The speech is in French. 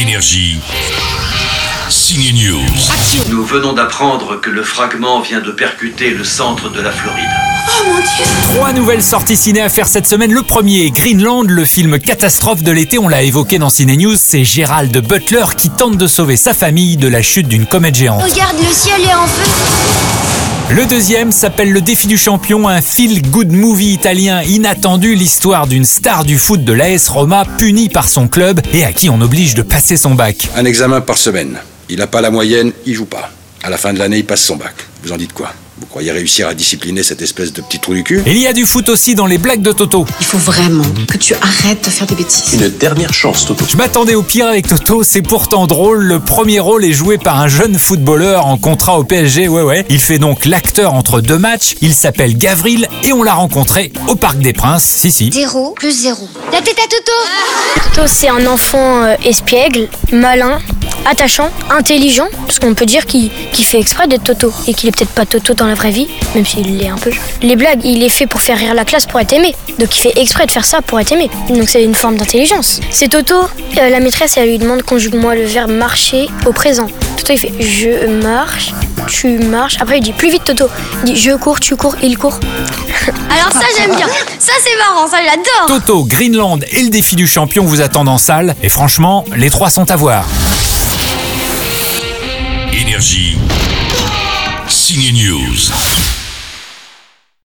Énergie. Signe News. Nous venons d'apprendre que le fragment vient de percuter le centre de la Floride. Trois nouvelles sorties ciné à faire cette semaine. Le premier, Greenland, le film catastrophe de l'été, on l'a évoqué dans Ciné News, c'est Gérald Butler qui tente de sauver sa famille de la chute d'une comète géante. Regarde, le ciel est en feu. Le deuxième s'appelle Le défi du champion, un feel-good movie italien inattendu, l'histoire d'une star du foot de l'AS Roma punie par son club et à qui on oblige de passer son bac. Un examen par semaine. Il n'a pas la moyenne, il joue pas. À la fin de l'année, il passe son bac. Vous en dites quoi? Vous croyez réussir à discipliner cette espèce de petit trou du cul Et il y a du foot aussi dans les blagues de Toto. Il faut vraiment que tu arrêtes de faire des bêtises. Une dernière chance, Toto. Je m'attendais au pire avec Toto, c'est pourtant drôle. Le premier rôle est joué par un jeune footballeur en contrat au PSG, ouais ouais. Il fait donc l'acteur entre deux matchs. Il s'appelle Gavril et on l'a rencontré au Parc des Princes, si si. Zéro plus zéro. La tête à Toto Toto, c'est un enfant euh, espiègle, malin, attachant, intelligent, parce qu'on peut dire qu'il fait exprès d'être Toto et qu'il est peut-être pas Toto dans la vraie vie, même s'il l'est un peu. Les blagues, il est fait pour faire rire la classe pour être aimé, donc il fait exprès de faire ça pour être aimé. Donc c'est une forme d'intelligence. C'est Toto, euh, la maîtresse, elle lui demande conjugue-moi le verbe marcher au présent. Toto, il fait je marche, tu marches. Après, il dit plus vite Toto. Il dit je cours, tu cours, il court. Alors ça j'aime bien. Ça c'est marrant, ça j'adore. Toto, Greenland et le défi du champion vous attendent en salle. Et franchement, les trois sont à voir. Énergie. Signe News.